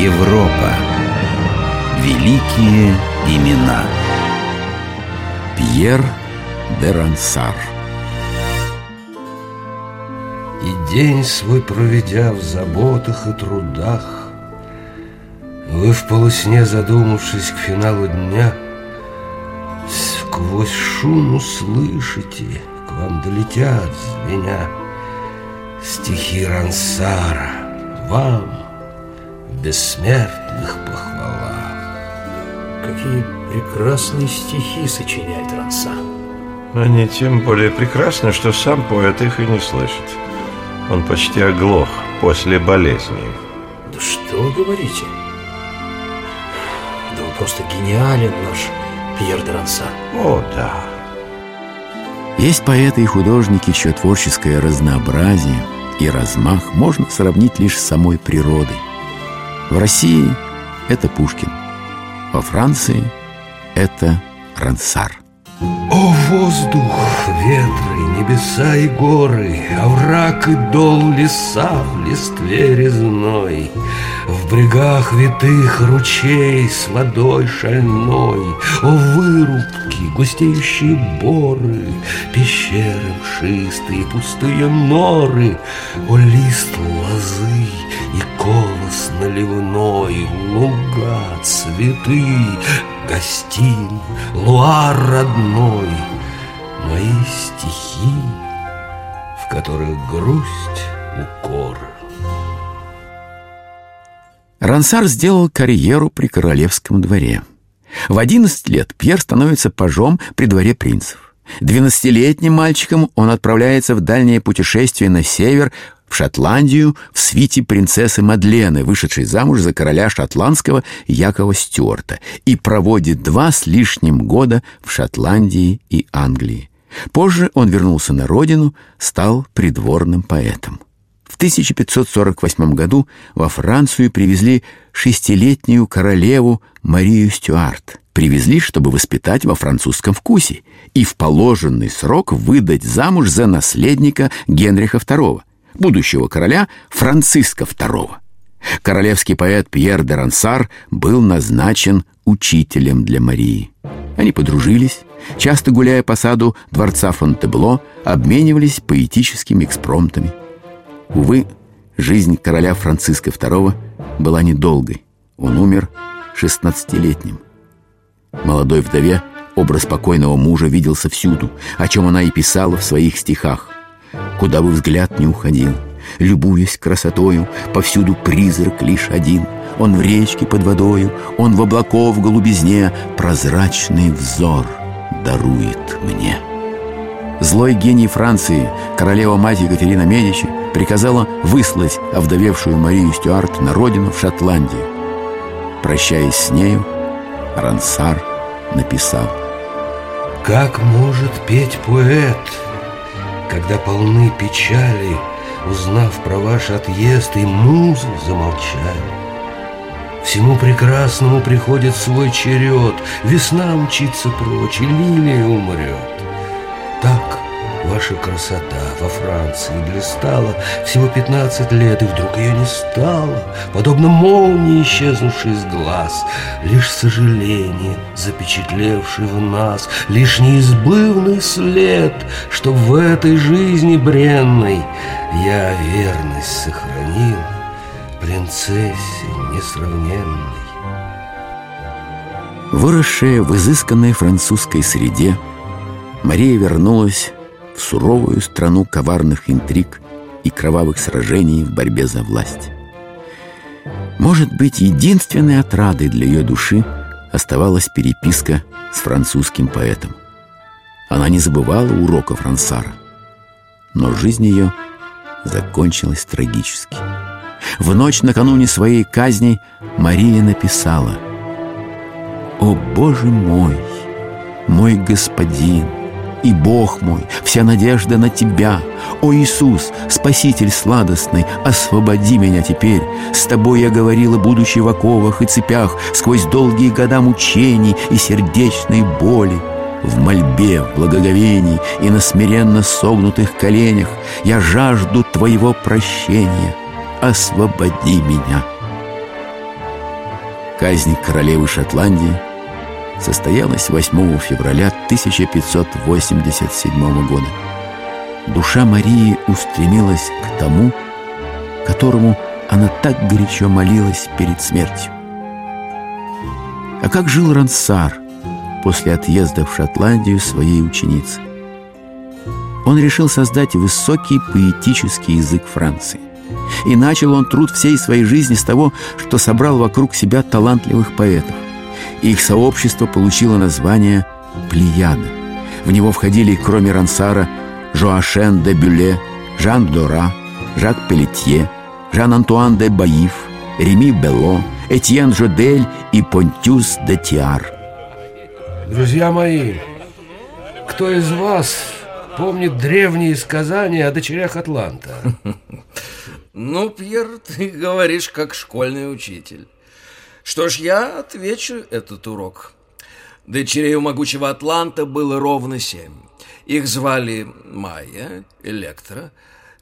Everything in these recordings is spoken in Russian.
Европа. Великие имена. Пьер де Рансар. И день свой проведя в заботах и трудах, Вы в полусне задумавшись к финалу дня, Сквозь шум услышите, к вам долетят звеня Стихи Рансара вам бессмертных похвалах. Какие прекрасные стихи сочиняет Ранса. Они тем более прекрасны, что сам поэт их и не слышит. Он почти оглох после болезни. Да что вы говорите? Да он просто гениален, наш Пьер де Рансар. О, да. Есть поэты и художники, чье творческое разнообразие и размах можно сравнить лишь с самой природой. В России это Пушкин, во Франции это Рансар. О, воздух, ветры, небеса и горы, Овраг и дол леса в листве резной, В брегах витых ручей с водой шальной, О, вырубки, густеющие боры, Пещеры мшистые, пустые норы, О, лист лозы и колос наливной, Луга, цветы, гостин, луар родной, Мои стихи, в которых грусть, укор. Рансар сделал карьеру при королевском дворе. В 11 лет Пьер становится пажом при дворе принцев. Двенадцатилетним мальчиком он отправляется в дальнее путешествие на север, в Шотландию, в свите принцессы Мадлены, вышедшей замуж за короля шотландского Якова Стюарта, и проводит два с лишним года в Шотландии и Англии. Позже он вернулся на родину, стал придворным поэтом. В 1548 году во Францию привезли шестилетнюю королеву Марию Стюарт. Привезли, чтобы воспитать во французском вкусе и в положенный срок выдать замуж за наследника Генриха II, будущего короля Франциска II. Королевский поэт Пьер де Рансар был назначен учителем для Марии. Они подружились, часто гуляя по саду дворца Фонтебло, обменивались поэтическими экспромтами. Увы, жизнь короля Франциска II была недолгой. Он умер шестнадцатилетним. Молодой вдове образ покойного мужа виделся всюду, о чем она и писала в своих стихах. Куда бы взгляд не уходил, любуясь красотою, повсюду призрак лишь один. Он в речке под водою, он в облаков голубизне, прозрачный взор дарует мне. Злой гений Франции, королева-мать Екатерина Медичи, приказала выслать овдовевшую Марию Стюарт на родину в Шотландию. Прощаясь с нею, Рансар написал Как может петь поэт, когда полны печали, Узнав про ваш отъезд, и музы замолчали? Всему прекрасному приходит свой черед, Весна мчится прочь, и лилия умрет. Так ваша красота во Франции блистала. Всего пятнадцать лет, и вдруг ее не стало. Подобно молнии, исчезнувшей из глаз. Лишь сожаление, запечатлевший в нас. Лишь неизбывный след, Чтоб в этой жизни бренной Я верность сохранил Принцессе несравненной. Выросшая в изысканной французской среде, Мария вернулась суровую страну коварных интриг и кровавых сражений в борьбе за власть. Может быть, единственной отрадой для ее души оставалась переписка с французским поэтом. Она не забывала уроков Рансара, но жизнь ее закончилась трагически. В ночь накануне своей казни Мария написала «О, Боже мой, мой господин!» И Бог мой, вся надежда на Тебя. О Иисус, Спаситель сладостный, освободи меня теперь. С Тобой я говорила, будучи в оковах и цепях, сквозь долгие года мучений и сердечной боли. В мольбе, в благоговении и на смиренно согнутых коленях я жажду Твоего прощения. Освободи меня. Казнь королевы Шотландии состоялась 8 февраля 1587 года. Душа Марии устремилась к тому, которому она так горячо молилась перед смертью. А как жил Рансар после отъезда в Шотландию своей ученицы? Он решил создать высокий поэтический язык Франции. И начал он труд всей своей жизни с того, что собрал вокруг себя талантливых поэтов. Их сообщество получило название «Плеяда». В него входили, кроме Рансара, Жоашен де Бюле, Жан Дора, Жак Пелетье, Жан-Антуан де Баиф, Реми Бело, Этьен Жодель и Понтюс де Тиар. Друзья мои, кто из вас помнит древние сказания о дочерях Атланта? Ну, Пьер, ты говоришь как школьный учитель. Что ж, я отвечу этот урок. Дочерей у могучего Атланта было ровно семь. Их звали Майя, Электра,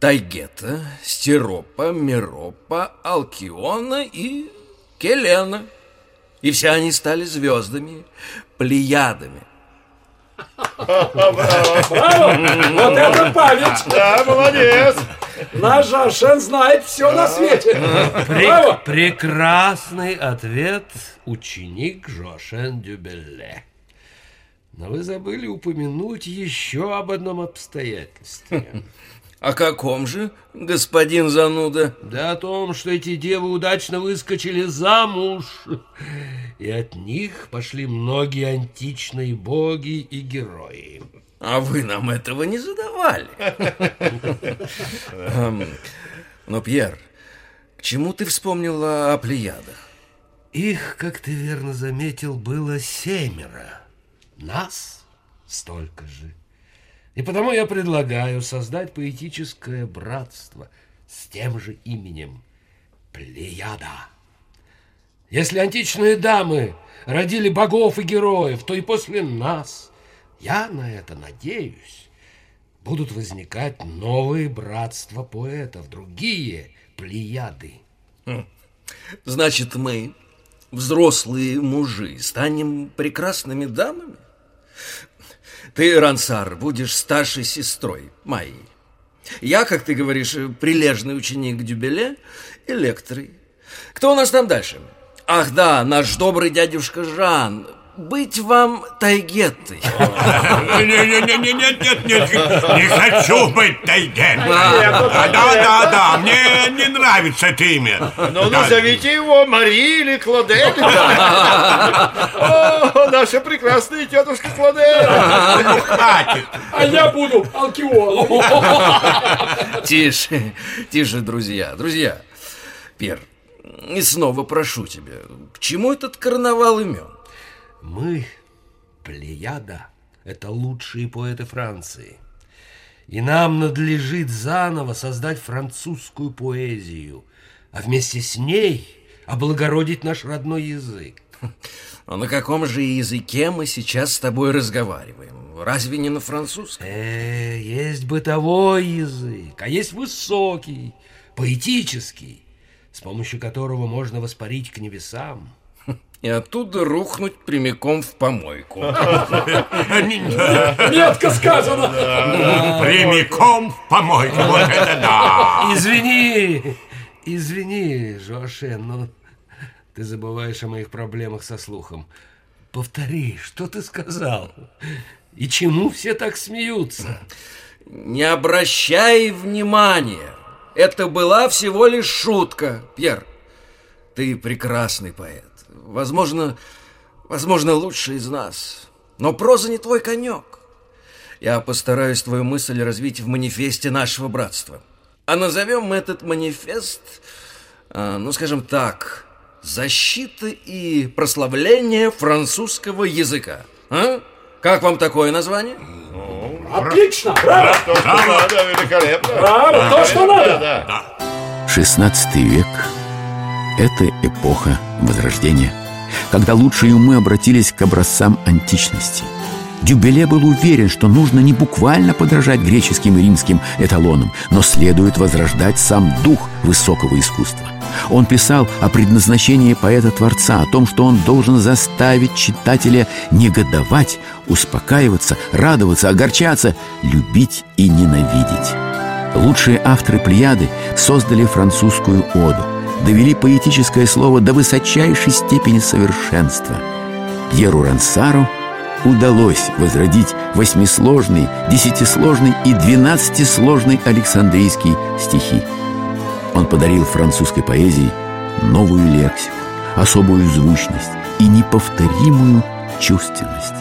Тайгета, Стеропа, Миропа, Алкиона и Келена. И все они стали звездами, плеядами. Браво! Вот это память! Да, молодец! Наш Жашен знает все на свете! Браво! Прекрасный ответ, ученик Жоашен Дюбелле. Но вы забыли упомянуть еще об одном обстоятельстве. О каком же, господин зануда? Да о том, что эти девы удачно выскочили замуж, и от них пошли многие античные боги и герои. А вы нам этого не задавали. Эм, Но, Пьер, к чему ты вспомнил о Плеядах? Их, как ты верно заметил, было семеро. Нас столько же. И потому я предлагаю создать поэтическое братство с тем же именем Плеяда. Если античные дамы родили богов и героев, то и после нас, я на это надеюсь, будут возникать новые братства поэтов, другие Плеяды. Значит, мы, взрослые мужи, станем прекрасными дамами? Ты, Рансар, будешь старшей сестрой моей. Я, как ты говоришь, прилежный ученик Дюбеле, электрой. Кто у нас там дальше? Ах да, наш добрый дядюшка Жан. Быть вам тайгеттой. Не-не-не, нет, нет, нет, не хочу быть тайгеном. Да, да, да, мне не нравится это имя. Ну, назовите его Мари или Клодель. О, наша прекрасная тетушка Клодель. Ну, хватит. А я буду Алкион! Тише, тише, друзья. Друзья, Пер, и снова прошу тебя, к чему этот карнавал имен? Мы, Плеяда, это лучшие поэты Франции. И нам надлежит заново создать французскую поэзию, а вместе с ней облагородить наш родной язык. А на каком же языке мы сейчас с тобой разговариваем? Разве не на французском? Э, есть бытовой язык, а есть высокий, поэтический, с помощью которого можно воспарить к небесам. И оттуда рухнуть прямиком в помойку. Метко сказано! Прямиком в помойку, вот это да. Извини, извини, Жоашен, но ты забываешь о моих проблемах со слухом. Повтори, что ты сказал? И чему все так смеются? Не обращай внимания. Это была всего лишь шутка, Пьер. Ты прекрасный поэт. Возможно, возможно, лучший из нас. Но проза не твой конек. Я постараюсь твою мысль развить в манифесте нашего братства. А назовем мы этот манифест, а, ну, скажем так, «Защита и прославление французского языка». А? Как вам такое название? Отлично! Браво! Да, да, великолепно. Браво! То, что надо! XVI век – это эпоха Возрождения, когда лучшие умы обратились к образцам античности. Дюбеле был уверен, что нужно не буквально подражать греческим и римским эталонам, но следует возрождать сам дух высокого искусства. Он писал о предназначении поэта-творца, о том, что он должен заставить читателя негодовать, успокаиваться, радоваться, огорчаться, любить и ненавидеть. Лучшие авторы Плеяды создали французскую оду, довели поэтическое слово до высочайшей степени совершенства. Пьеру Рансару удалось возродить восьмисложный, десятисложный и двенадцатисложный Александрийский стихи. Он подарил французской поэзии новую лексику, особую звучность и неповторимую чувственность.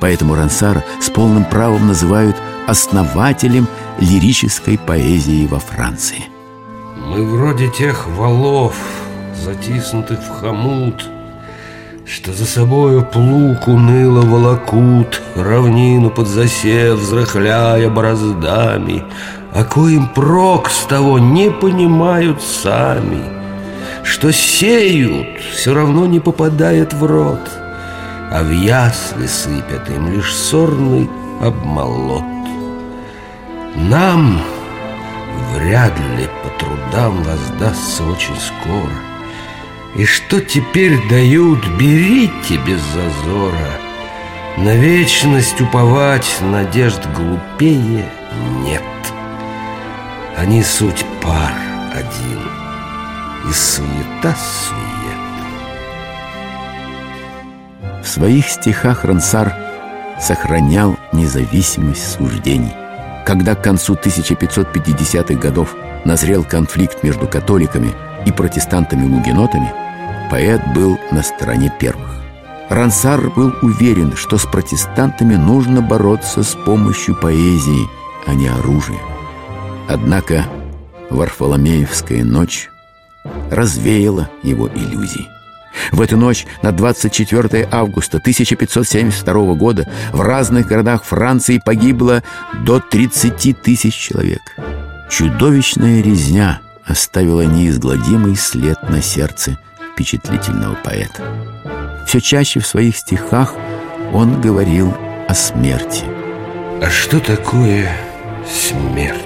Поэтому Рансара с полным правом называют основателем лирической поэзии во Франции. Мы вроде тех валов, затиснутых в хомут, Что за собою плуг уныло волокут, Равнину под засев, взрыхляя бороздами, А коим прок с того не понимают сами, Что сеют, все равно не попадает в рот, А в ясли сыпят им лишь сорный обмолот. Нам вряд ли по трудам воздастся очень скоро. И что теперь дают, берите без зазора. На вечность уповать надежд глупее нет. Они суть пар один, и суета сует. В своих стихах Рансар сохранял независимость суждений – когда к концу 1550-х годов назрел конфликт между католиками и протестантами-лугенотами, поэт был на стороне первых. Рансар был уверен, что с протестантами нужно бороться с помощью поэзии, а не оружия. Однако Варфоломеевская ночь развеяла его иллюзии. В эту ночь на 24 августа 1572 года в разных городах Франции погибло до 30 тысяч человек. Чудовищная резня оставила неизгладимый след на сердце впечатлительного поэта. Все чаще в своих стихах он говорил о смерти. А что такое смерть?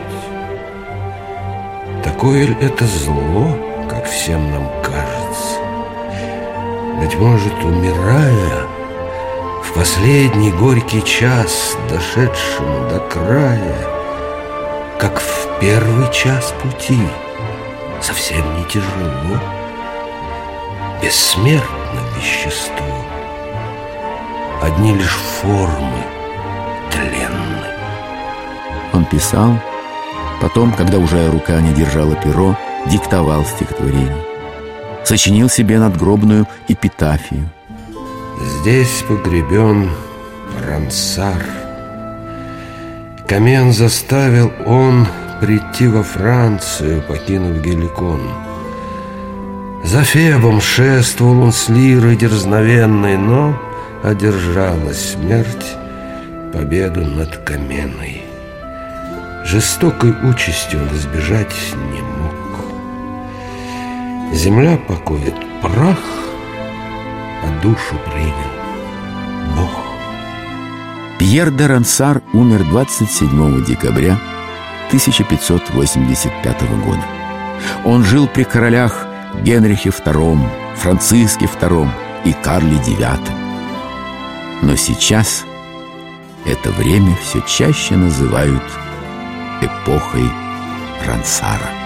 Такое ли это зло, как всем нам кажется? Быть может, умирая, в последний горький час, дошедшему до края, как в первый час пути, совсем не тяжело, бессмертно вещество, одни лишь формы тленны. Он писал, потом, когда уже рука не держала перо, диктовал стихотворение сочинил себе надгробную эпитафию. Здесь погребен Рансар. Камен заставил он прийти во Францию, покинув Геликон. За Фебом шествовал он с лирой дерзновенной, но одержала смерть победу над Каменой. Жестокой участи он избежать не мог. Земля покоит прах, а душу принял Бог. Пьер де Рансар умер 27 декабря 1585 года. Он жил при королях Генрихе II, Франциске II и Карле IX. Но сейчас это время все чаще называют эпохой Рансара.